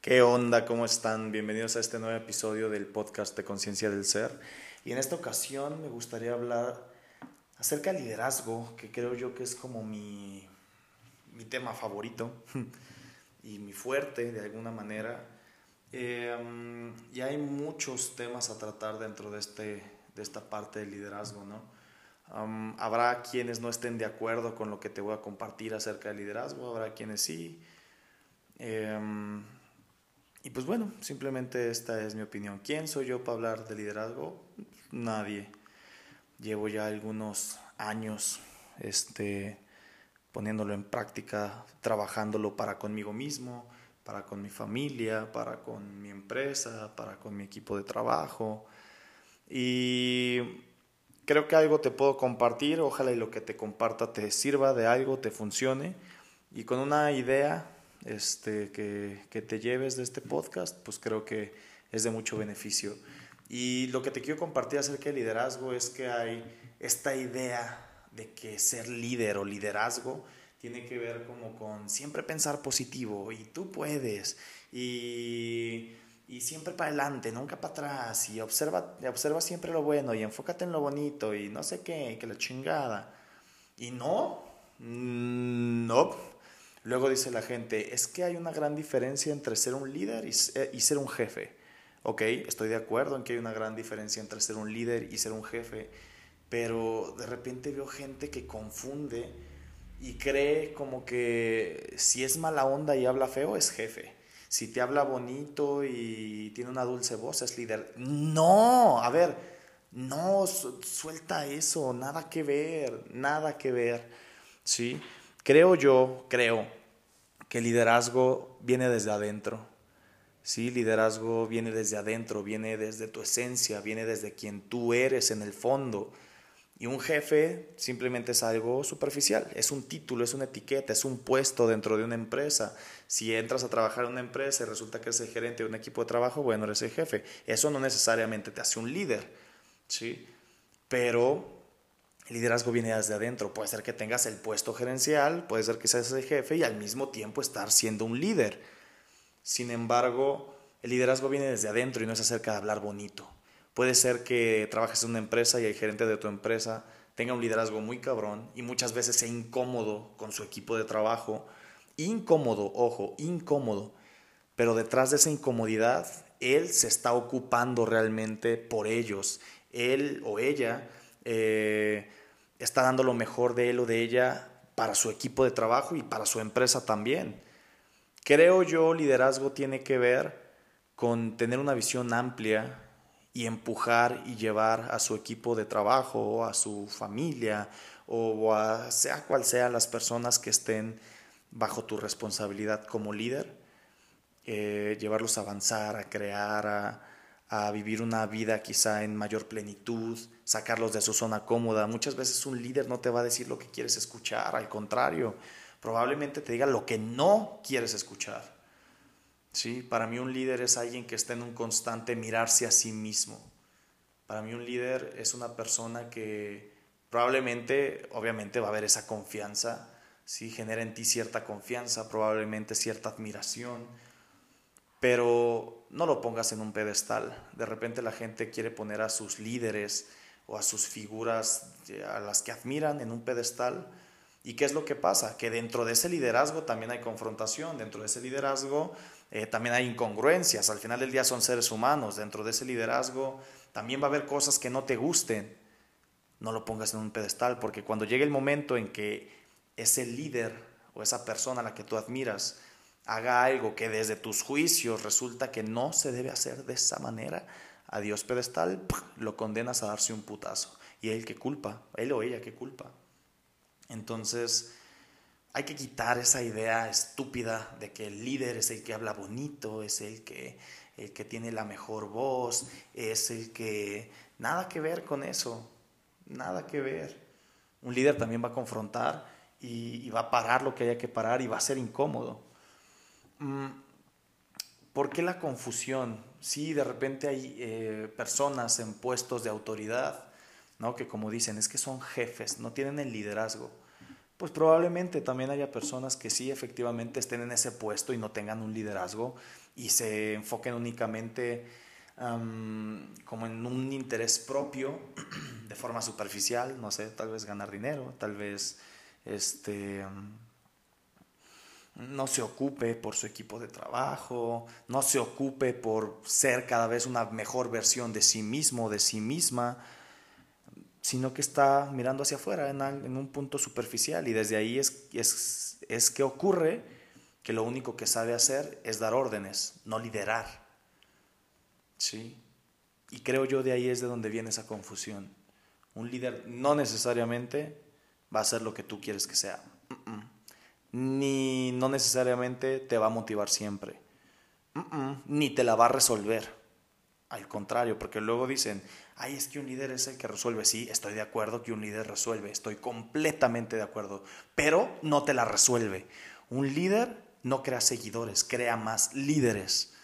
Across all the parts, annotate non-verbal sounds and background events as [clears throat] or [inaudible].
¿Qué onda? ¿Cómo están? Bienvenidos a este nuevo episodio del podcast de Conciencia del Ser. Y en esta ocasión me gustaría hablar acerca del liderazgo, que creo yo que es como mi, mi tema favorito [laughs] y mi fuerte de alguna manera. Eh, y hay muchos temas a tratar dentro de, este, de esta parte del liderazgo, ¿no? Um, habrá quienes no estén de acuerdo con lo que te voy a compartir acerca del liderazgo, habrá quienes sí. Eh, y pues bueno, simplemente esta es mi opinión. ¿Quién soy yo para hablar de liderazgo? Nadie. Llevo ya algunos años este, poniéndolo en práctica, trabajándolo para conmigo mismo, para con mi familia, para con mi empresa, para con mi equipo de trabajo. Y creo que algo te puedo compartir, ojalá lo que te comparta te sirva de algo, te funcione. Y con una idea este, que, que te lleves de este podcast, pues creo que es de mucho beneficio. Y lo que te quiero compartir acerca del liderazgo es que hay esta idea de que ser líder o liderazgo tiene que ver como con siempre pensar positivo y tú puedes y, y siempre para adelante, nunca para atrás y observa, observa siempre lo bueno y enfócate en lo bonito y no sé qué, que la chingada. Y no, mm, no, Luego dice la gente, es que hay una gran diferencia entre ser un líder y, ser un jefe. Ok, estoy de acuerdo en que hay una gran diferencia entre ser un líder y ser un jefe, pero de repente veo gente que confunde y cree como que si es mala onda y habla feo es jefe. Si te habla bonito y tiene una dulce voz es líder. No, a ver, no, suelta eso, nada que ver, nada que ver. ¿Sí? Creo yo, creo que liderazgo viene desde adentro. Sí, liderazgo viene desde adentro, viene desde tu esencia, viene desde quien tú eres en el fondo. Y un jefe simplemente es algo superficial, es un título, es una etiqueta, es un puesto dentro de una empresa. Si entras a trabajar en una empresa y resulta que eres el gerente de un equipo de trabajo, bueno, eres el jefe. Eso no necesariamente te hace un líder, ¿sí? Pero el liderazgo viene desde adentro. Puede ser que tengas el puesto gerencial, puede ser que seas el jefe y al mismo tiempo estar siendo un líder. Sin embargo, el liderazgo viene desde adentro y no es acerca de hablar bonito. Puede ser que trabajes en una empresa y el gerente de tu empresa tenga un liderazgo muy cabrón y muchas veces sea incómodo con su equipo de trabajo. Incómodo, ojo, incómodo. Pero detrás de esa incomodidad, él se está ocupando realmente por ellos. Él o ella eh, está dando lo mejor de él o de ella para su equipo de trabajo y para su empresa también. Creo yo, liderazgo tiene que ver con tener una visión amplia y empujar y llevar a su equipo de trabajo a su familia o a sea cual sea las personas que estén bajo tu responsabilidad como líder, eh, llevarlos a avanzar, a crear, a, a vivir una vida quizá en mayor plenitud, sacarlos de su zona cómoda. Muchas veces un líder no te va a decir lo que quieres escuchar, al contrario, probablemente te diga lo que no quieres escuchar. ¿Sí? Para mí un líder es alguien que está en un constante mirarse a sí mismo. Para mí un líder es una persona que probablemente, obviamente va a haber esa confianza, ¿sí? genera en ti cierta confianza, probablemente cierta admiración, pero no lo pongas en un pedestal. De repente la gente quiere poner a sus líderes o a sus figuras a las que admiran en un pedestal. ¿Y qué es lo que pasa? Que dentro de ese liderazgo también hay confrontación, dentro de ese liderazgo eh, también hay incongruencias, al final del día son seres humanos, dentro de ese liderazgo también va a haber cosas que no te gusten. No lo pongas en un pedestal, porque cuando llegue el momento en que ese líder o esa persona a la que tú admiras haga algo que desde tus juicios resulta que no se debe hacer de esa manera, a Dios pedestal, lo condenas a darse un putazo. Y él que culpa, él o ella que culpa. Entonces, hay que quitar esa idea estúpida de que el líder es el que habla bonito, es el que, el que tiene la mejor voz, es el que... Nada que ver con eso, nada que ver. Un líder también va a confrontar y, y va a parar lo que haya que parar y va a ser incómodo. Mm, ¿Por qué la confusión? Sí, de repente hay eh, personas en puestos de autoridad, ¿no? que como dicen, es que son jefes, no tienen el liderazgo. pues probablemente también haya personas que sí efectivamente estén en ese puesto y no tengan un liderazgo y se enfoquen únicamente como en un interés propio [clears throat] de forma superficial, no sé, tal vez ganar dinero, tal vez este no se ocupe por su equipo de trabajo, no se ocupe por ser cada vez una mejor versión de sí mismo, de sí misma, sino que está mirando hacia afuera en, un punto superficial y desde ahí es, es, es que ocurre que lo único que sabe hacer es dar órdenes, no liderar. ¿Sí? Y creo yo de ahí es de donde viene esa confusión. Un líder no necesariamente va a ser lo que tú quieres que sea. Ni no necesariamente te va a motivar siempre. Ni te la va a resolver. Al contrario, porque luego dicen, ay, es que un líder es el que resuelve. Sí, estoy de acuerdo que un líder resuelve. Estoy completamente de acuerdo. Pero no te la resuelve. Un líder no crea seguidores, crea más líderes.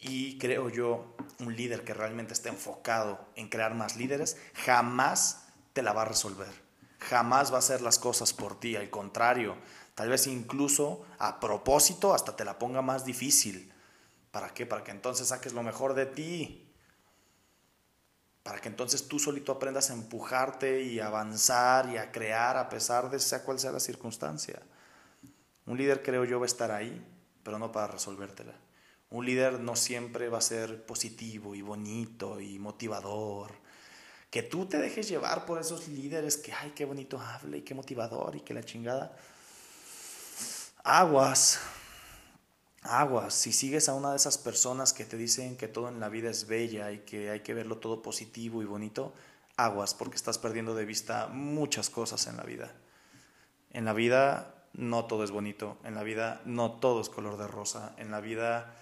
Y creo yo, un líder que realmente esté enfocado en crear más líderes, jamás te la va a resolver. Jamás va a hacer las cosas por ti. Al contrario, tal vez incluso a propósito hasta te la ponga más difícil. ¿Para qué? Para que entonces saques lo mejor de ti. Para que entonces tú solito aprendas a empujarte y avanzar y a crear a pesar de sea cual sea la circunstancia. Un líder creo yo va a estar ahí, pero no para resolvértela. Un líder no siempre va a ser positivo y bonito y motivador. Que tú te dejes llevar por esos líderes que, ay, qué bonito habla y qué motivador y que la chingada. Aguas, aguas. Si sigues a una de esas personas que te dicen que todo en la vida es bella y que hay que verlo todo positivo y bonito, aguas, porque estás perdiendo de vista muchas cosas en la vida. En la vida no todo es bonito, en la vida no todo es color de rosa, en la vida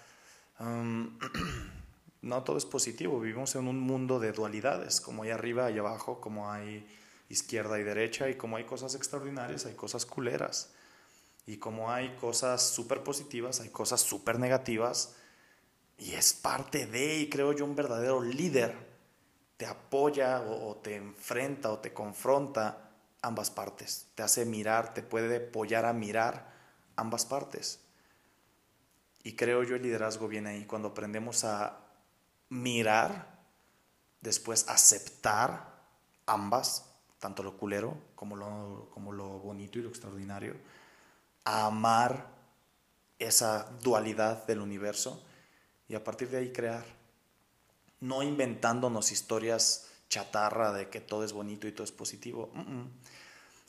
[clears throat] no todo es positivo, vivimos en un mundo de dualidades, como hay arriba y abajo, como hay izquierda y derecha, y como hay cosas extraordinarias, hay cosas culeras, y como hay cosas súper positivas, hay cosas súper negativas, y es parte de, y creo yo, un verdadero líder te apoya o, te enfrenta o te confronta ambas partes, te hace mirar, te puede apoyar a mirar ambas partes. Y creo yo el liderazgo viene ahí, cuando aprendemos a mirar, después aceptar ambas, tanto lo culero como lo, como lo bonito y lo extraordinario, a amar esa dualidad del universo y a partir de ahí crear. No inventándonos historias chatarra de que todo es bonito y todo es positivo.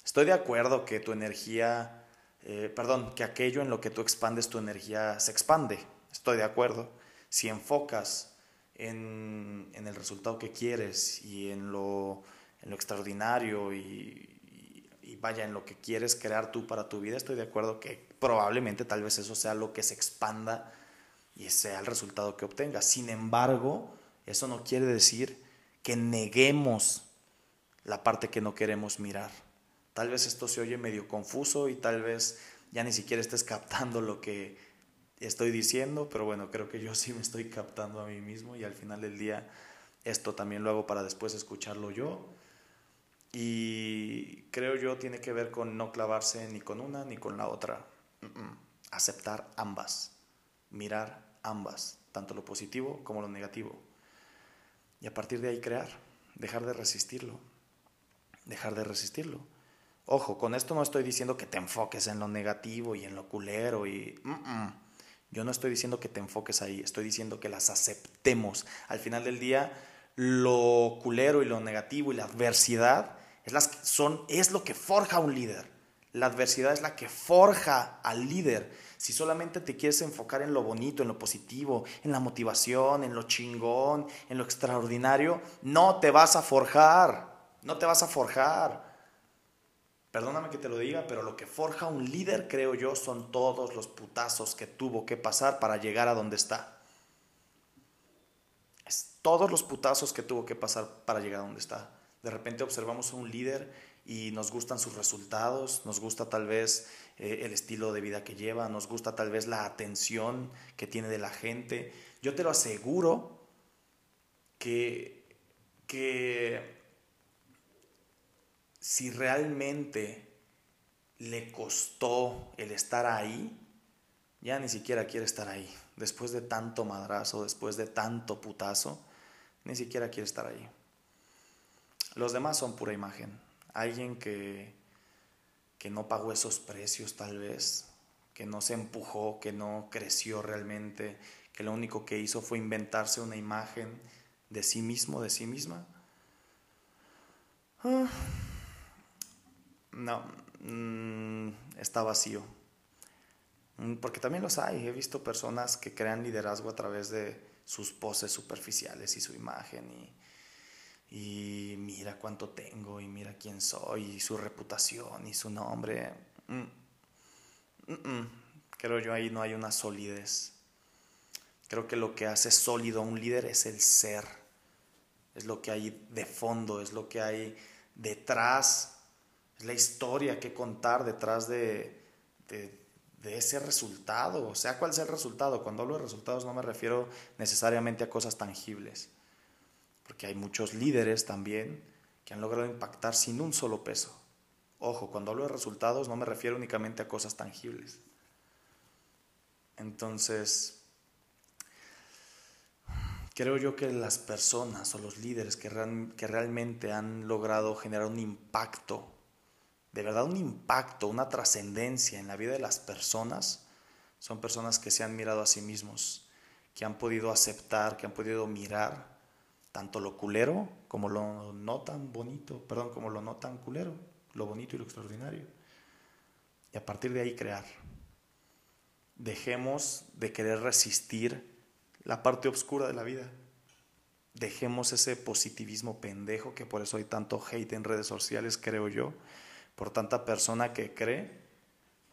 Estoy de acuerdo que tu energía eh, perdón, que aquello en lo que tú expandes tu energía se expande. Estoy de acuerdo. Si enfocas en, el resultado que quieres y en lo, extraordinario y, vaya en lo que quieres crear tú para tu vida, estoy de acuerdo que probablemente tal vez eso sea lo que se expanda y sea el resultado que obtengas. Sin embargo, eso no quiere decir que neguemos la parte que no queremos mirar. Tal vez esto se oye medio confuso y tal vez ya ni siquiera estés captando lo que estoy diciendo, pero bueno, creo que yo sí me estoy captando a mí mismo y al final del día esto también lo hago para después escucharlo yo. Y creo yo tiene que ver con no clavarse ni con una ni con la otra. Aceptar ambas, mirar ambas, tanto lo positivo como lo negativo. Y a partir de ahí crear, dejar de resistirlo, dejar de resistirlo. Ojo, con esto no estoy diciendo que te enfoques en lo negativo y en lo culero y... Yo no estoy diciendo que te enfoques ahí, estoy diciendo que las aceptemos. Al final del día, lo culero y lo negativo y la adversidad es, las son, es lo que forja a un líder. La adversidad es la que forja al líder. Si solamente te quieres enfocar en lo bonito, en lo positivo, en la motivación, en lo chingón, en lo extraordinario, no te vas a forjar. No te vas a forjar. Perdóname que te lo diga, pero lo que forja un líder, creo yo, son todos los putazos que tuvo que pasar para llegar a donde está. Es todos los putazos que tuvo que pasar para llegar a donde está. De repente observamos a un líder y nos gustan sus resultados, nos gusta tal vez eh, el estilo de vida que lleva, nos gusta tal vez la atención que tiene de la gente. Yo te lo aseguro que, que si realmente le costó el estar ahí, ya ni siquiera quiere estar ahí. Después de tanto madrazo, después de tanto putazo, ni siquiera quiere estar ahí. Los demás son pura imagen. Alguien que, que no pagó esos precios tal vez, que no se empujó, que no creció realmente, que lo único que hizo fue inventarse una imagen de sí mismo, de sí misma. Ah, no, mm, está vacío. Mm, porque también los hay. He visto personas que crean liderazgo a través de sus poses superficiales y su imagen y, mira cuánto tengo y mira quién soy y su reputación y su nombre. Mm, Creo yo ahí no hay una solidez. Creo que lo que hace sólido a un líder es el ser. Es lo que hay de fondo, es lo que hay detrás, es la historia que contar detrás de, de, ese resultado, sea cual sea el resultado. Cuando hablo de resultados no me refiero necesariamente a cosas tangibles, porque hay muchos líderes también que han logrado impactar sin un solo peso. Ojo, cuando hablo de resultados no me refiero únicamente a cosas tangibles. Entonces, creo yo que las personas o los líderes que, que realmente han logrado generar un impacto, de verdad un impacto, una trascendencia en la vida de las personas, son personas que se han mirado a sí mismos, que han podido aceptar, que han podido mirar tanto lo culero como lo no tan bonito, perdón, como lo no tan culero, lo bonito y lo extraordinario. Y a partir de ahí crear dejemos de querer resistir la parte oscura de la vida. Dejemos ese positivismo pendejo que por eso hay tanto hate en redes sociales, creo yo, por tanta persona que cree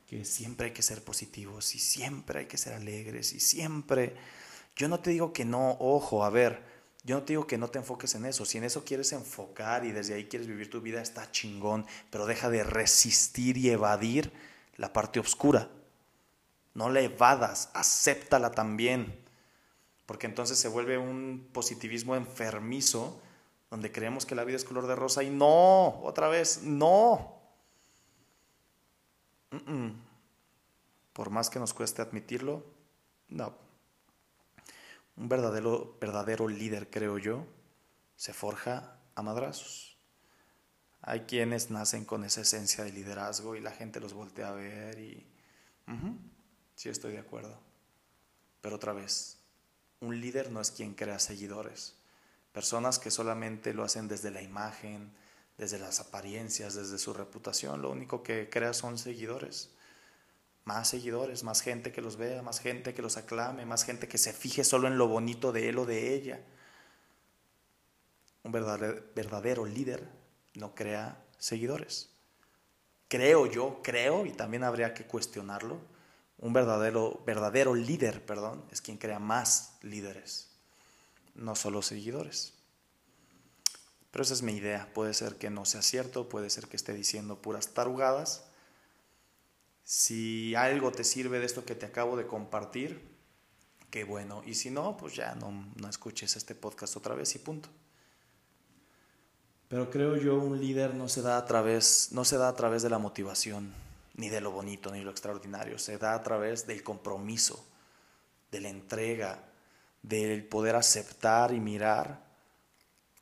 que siempre hay que ser positivos y siempre hay que ser alegres y siempre... Yo no te digo que no, ojo, a ver, yo no te digo que no te enfoques en eso. Si en eso quieres enfocar y desde ahí quieres vivir tu vida, está chingón, pero deja de resistir y evadir la parte oscura. No la evadas, acéptala también. Porque entonces se vuelve un positivismo enfermizo donde creemos que la vida es color de rosa y no, otra vez, no. Por más que nos cueste admitirlo, no. Un verdadero, verdadero líder, creo yo, se forja a madrazos. Hay quienes nacen con esa esencia de liderazgo y la gente los voltea a ver y... Sí, estoy de acuerdo. Pero otra vez, un líder no es quien crea seguidores. Personas que solamente lo hacen desde la imagen, desde las apariencias, desde su reputación, lo único que crea son seguidores. Más seguidores, más gente que los vea, más gente que los aclame, más gente que se fije solo en lo bonito de él o de ella. Un verdadero, verdadero líder no crea seguidores. Creo yo, creo, y también habría que cuestionarlo, un verdadero, verdadero líder, perdón, es quien crea más líderes, no solo seguidores. Pero esa es mi idea. Puede ser que no sea cierto, puede ser que esté diciendo puras tarugadas. Si algo te sirve de esto que te acabo de compartir, qué bueno. Y si no, pues ya no, no escuches este podcast otra vez y punto. Pero creo yo un líder no se da a través, no se da a través de la motivación, ni de lo bonito, ni lo extraordinario. Se da a través del compromiso, de la entrega, del poder aceptar y mirar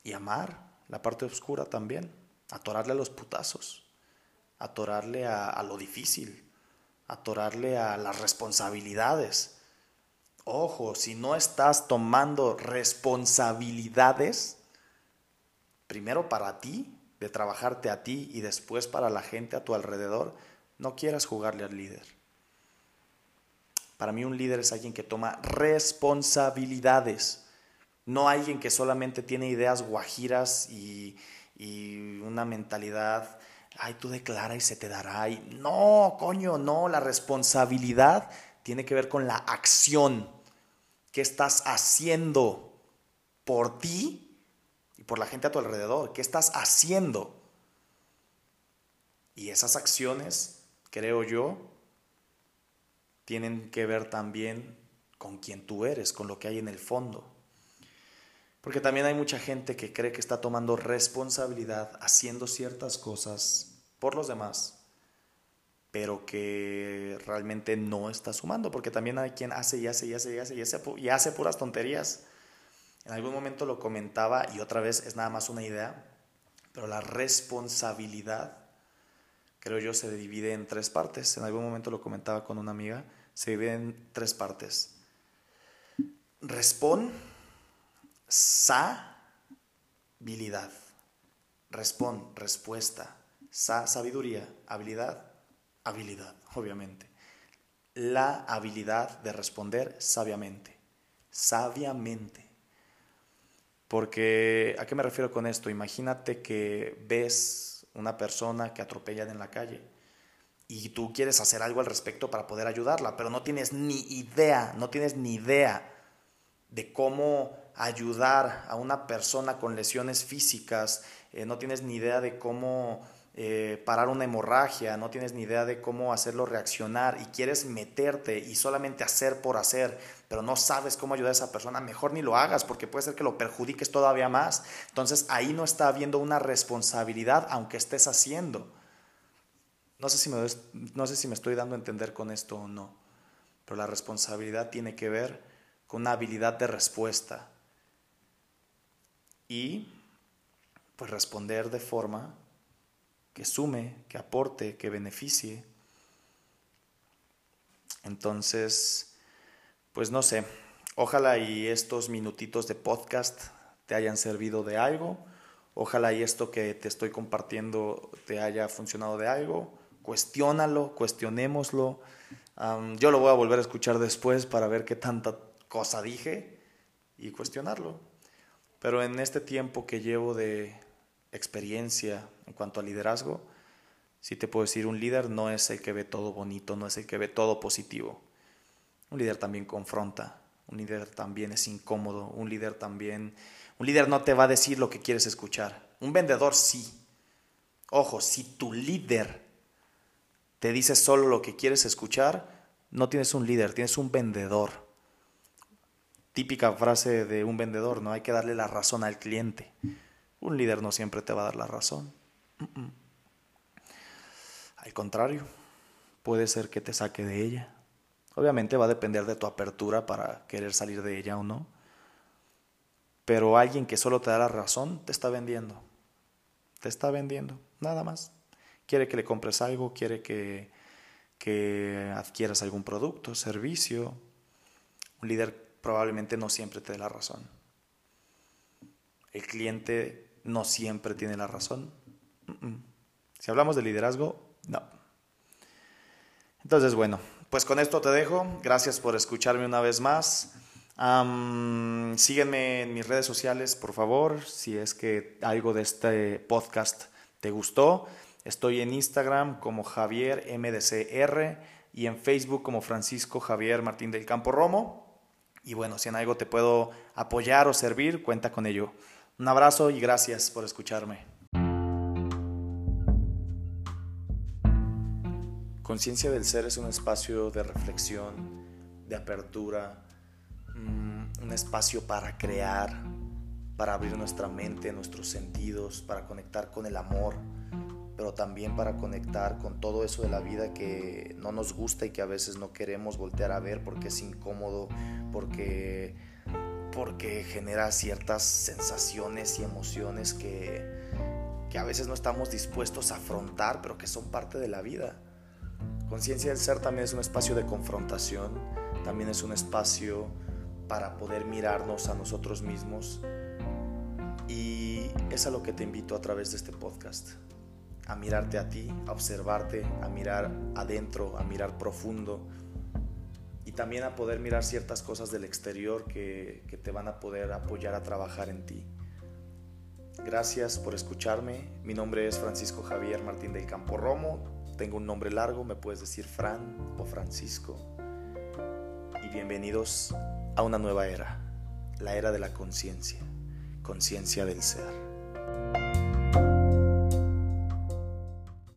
y amar la parte oscura también, atorarle a los putazos, atorarle a, a lo difícil, atorarle a las responsabilidades. Ojo, si no estás tomando responsabilidades, primero para ti, de trabajarte a ti y después para la gente a tu alrededor, no quieras jugarle al líder. Para mí un líder es alguien que toma responsabilidades, no alguien que solamente tiene ideas guajiras y, una mentalidad, ay, tú declara y se te dará. Y, no, coño, no, la responsabilidad tiene que ver con la acción. ¿Qué estás haciendo por ti y por la gente a tu alrededor? ¿Qué estás haciendo? Y esas acciones creo yo, tienen que ver también con quien tú eres, con lo que hay en el fondo. Porque también hay mucha gente que cree que está tomando responsabilidad, haciendo ciertas cosas por los demás, pero que realmente no está sumando, porque también hay quien hace y hace y hace y hace y hace, y hace puras tonterías. En algún momento lo comentaba y otra vez es nada más una idea, pero la responsabilidad, creo yo, se divide en tres partes. En algún momento lo comentaba con una amiga, se divide en tres partes. Respon, habilidad. Respon, respuesta. Sa, sabiduría. Habilidad, habilidad, obviamente. La habilidad de responder sabiamente. Sabiamente. Porque, ¿a qué me refiero con esto? Imagínate que ves una persona que atropellan en la calle y tú quieres hacer algo al respecto para poder ayudarla, pero no tienes ni idea, no tienes ni idea de cómo ayudar a una persona con lesiones físicas, eh, no tienes ni idea de cómo eh, parar una hemorragia, no tienes ni idea de cómo hacerlo reaccionar y quieres meterte y solamente hacer por hacer, pero no sabes cómo ayudar a esa persona, mejor ni lo hagas porque puede ser que lo perjudiques todavía más. Entonces ahí no está habiendo una responsabilidad aunque estés haciendo. No sé si me, no sé si me estoy dando a entender con esto o no, pero la responsabilidad tiene que ver con una habilidad de respuesta y pues responder de forma que sume, que aporte, que beneficie. Entonces, pues no sé, ojalá y estos minutitos de podcast te hayan servido de algo, ojalá y esto que te estoy compartiendo te haya funcionado de algo, cuestiónalo, cuestionémoslo. yo lo voy a volver a escuchar después para ver qué tanta cosa dije y cuestionarlo. Pero en este tiempo que llevo de experiencia en cuanto a liderazgo, sí te puedo decir, un líder no es el que ve todo bonito, no es el que ve todo positivo. Un líder también confronta, un líder también es incómodo, un líder también, un líder no te va a decir lo que quieres escuchar. Un vendedor sí. Ojo, si tu líder te dice solo lo que quieres escuchar, no tienes un líder, tienes un vendedor. Típica frase de un vendedor, ¿no? Hay que darle la razón al cliente. Un líder no siempre te va a dar la razón. Al contrario, puede ser que te saque de ella. Obviamente va a depender de tu apertura para querer salir de ella o no. Pero alguien que solo te da la razón te está vendiendo. Te está vendiendo, nada más. Quiere que le compres algo, quiere que, que adquieras algún producto, servicio. Un líder probablemente no siempre te dé la razón. El cliente no siempre tiene la razón. Si hablamos de liderazgo, no. Entonces, bueno, pues con esto te dejo. Gracias por escucharme una vez más. sígueme en mis redes sociales, por favor, si es que algo de este podcast te gustó. Estoy en Instagram como Javier MDCR y en Facebook como Francisco Javier Martín del Campo Romo. Y bueno, si en algo te puedo apoyar o servir, cuenta con ello. Un abrazo y gracias por escucharme. Conciencia del Ser es un espacio de reflexión, de apertura, mm, un espacio para crear, para abrir nuestra mente, nuestros sentidos, para conectar con el amor, pero también para conectar con todo eso de la vida que no nos gusta y que a veces no queremos voltear a ver porque es incómodo, porque porque genera ciertas sensaciones y emociones que, que a veces no estamos dispuestos a afrontar, pero que son parte de la vida. Conciencia del Ser también es un espacio de confrontación, también es un espacio para poder mirarnos a nosotros mismos y es a lo que te invito a través de este podcast, a mirarte a ti, a observarte, a mirar adentro, a mirar profundo, y también a poder mirar ciertas cosas del exterior que, que te van a poder apoyar a trabajar en ti. Gracias por escucharme. Mi nombre es Francisco Javier Martín del Campo Romo. Tengo un nombre largo, me puedes decir Fran o Francisco. Y bienvenidos a una nueva era, la era de la conciencia, conciencia del ser.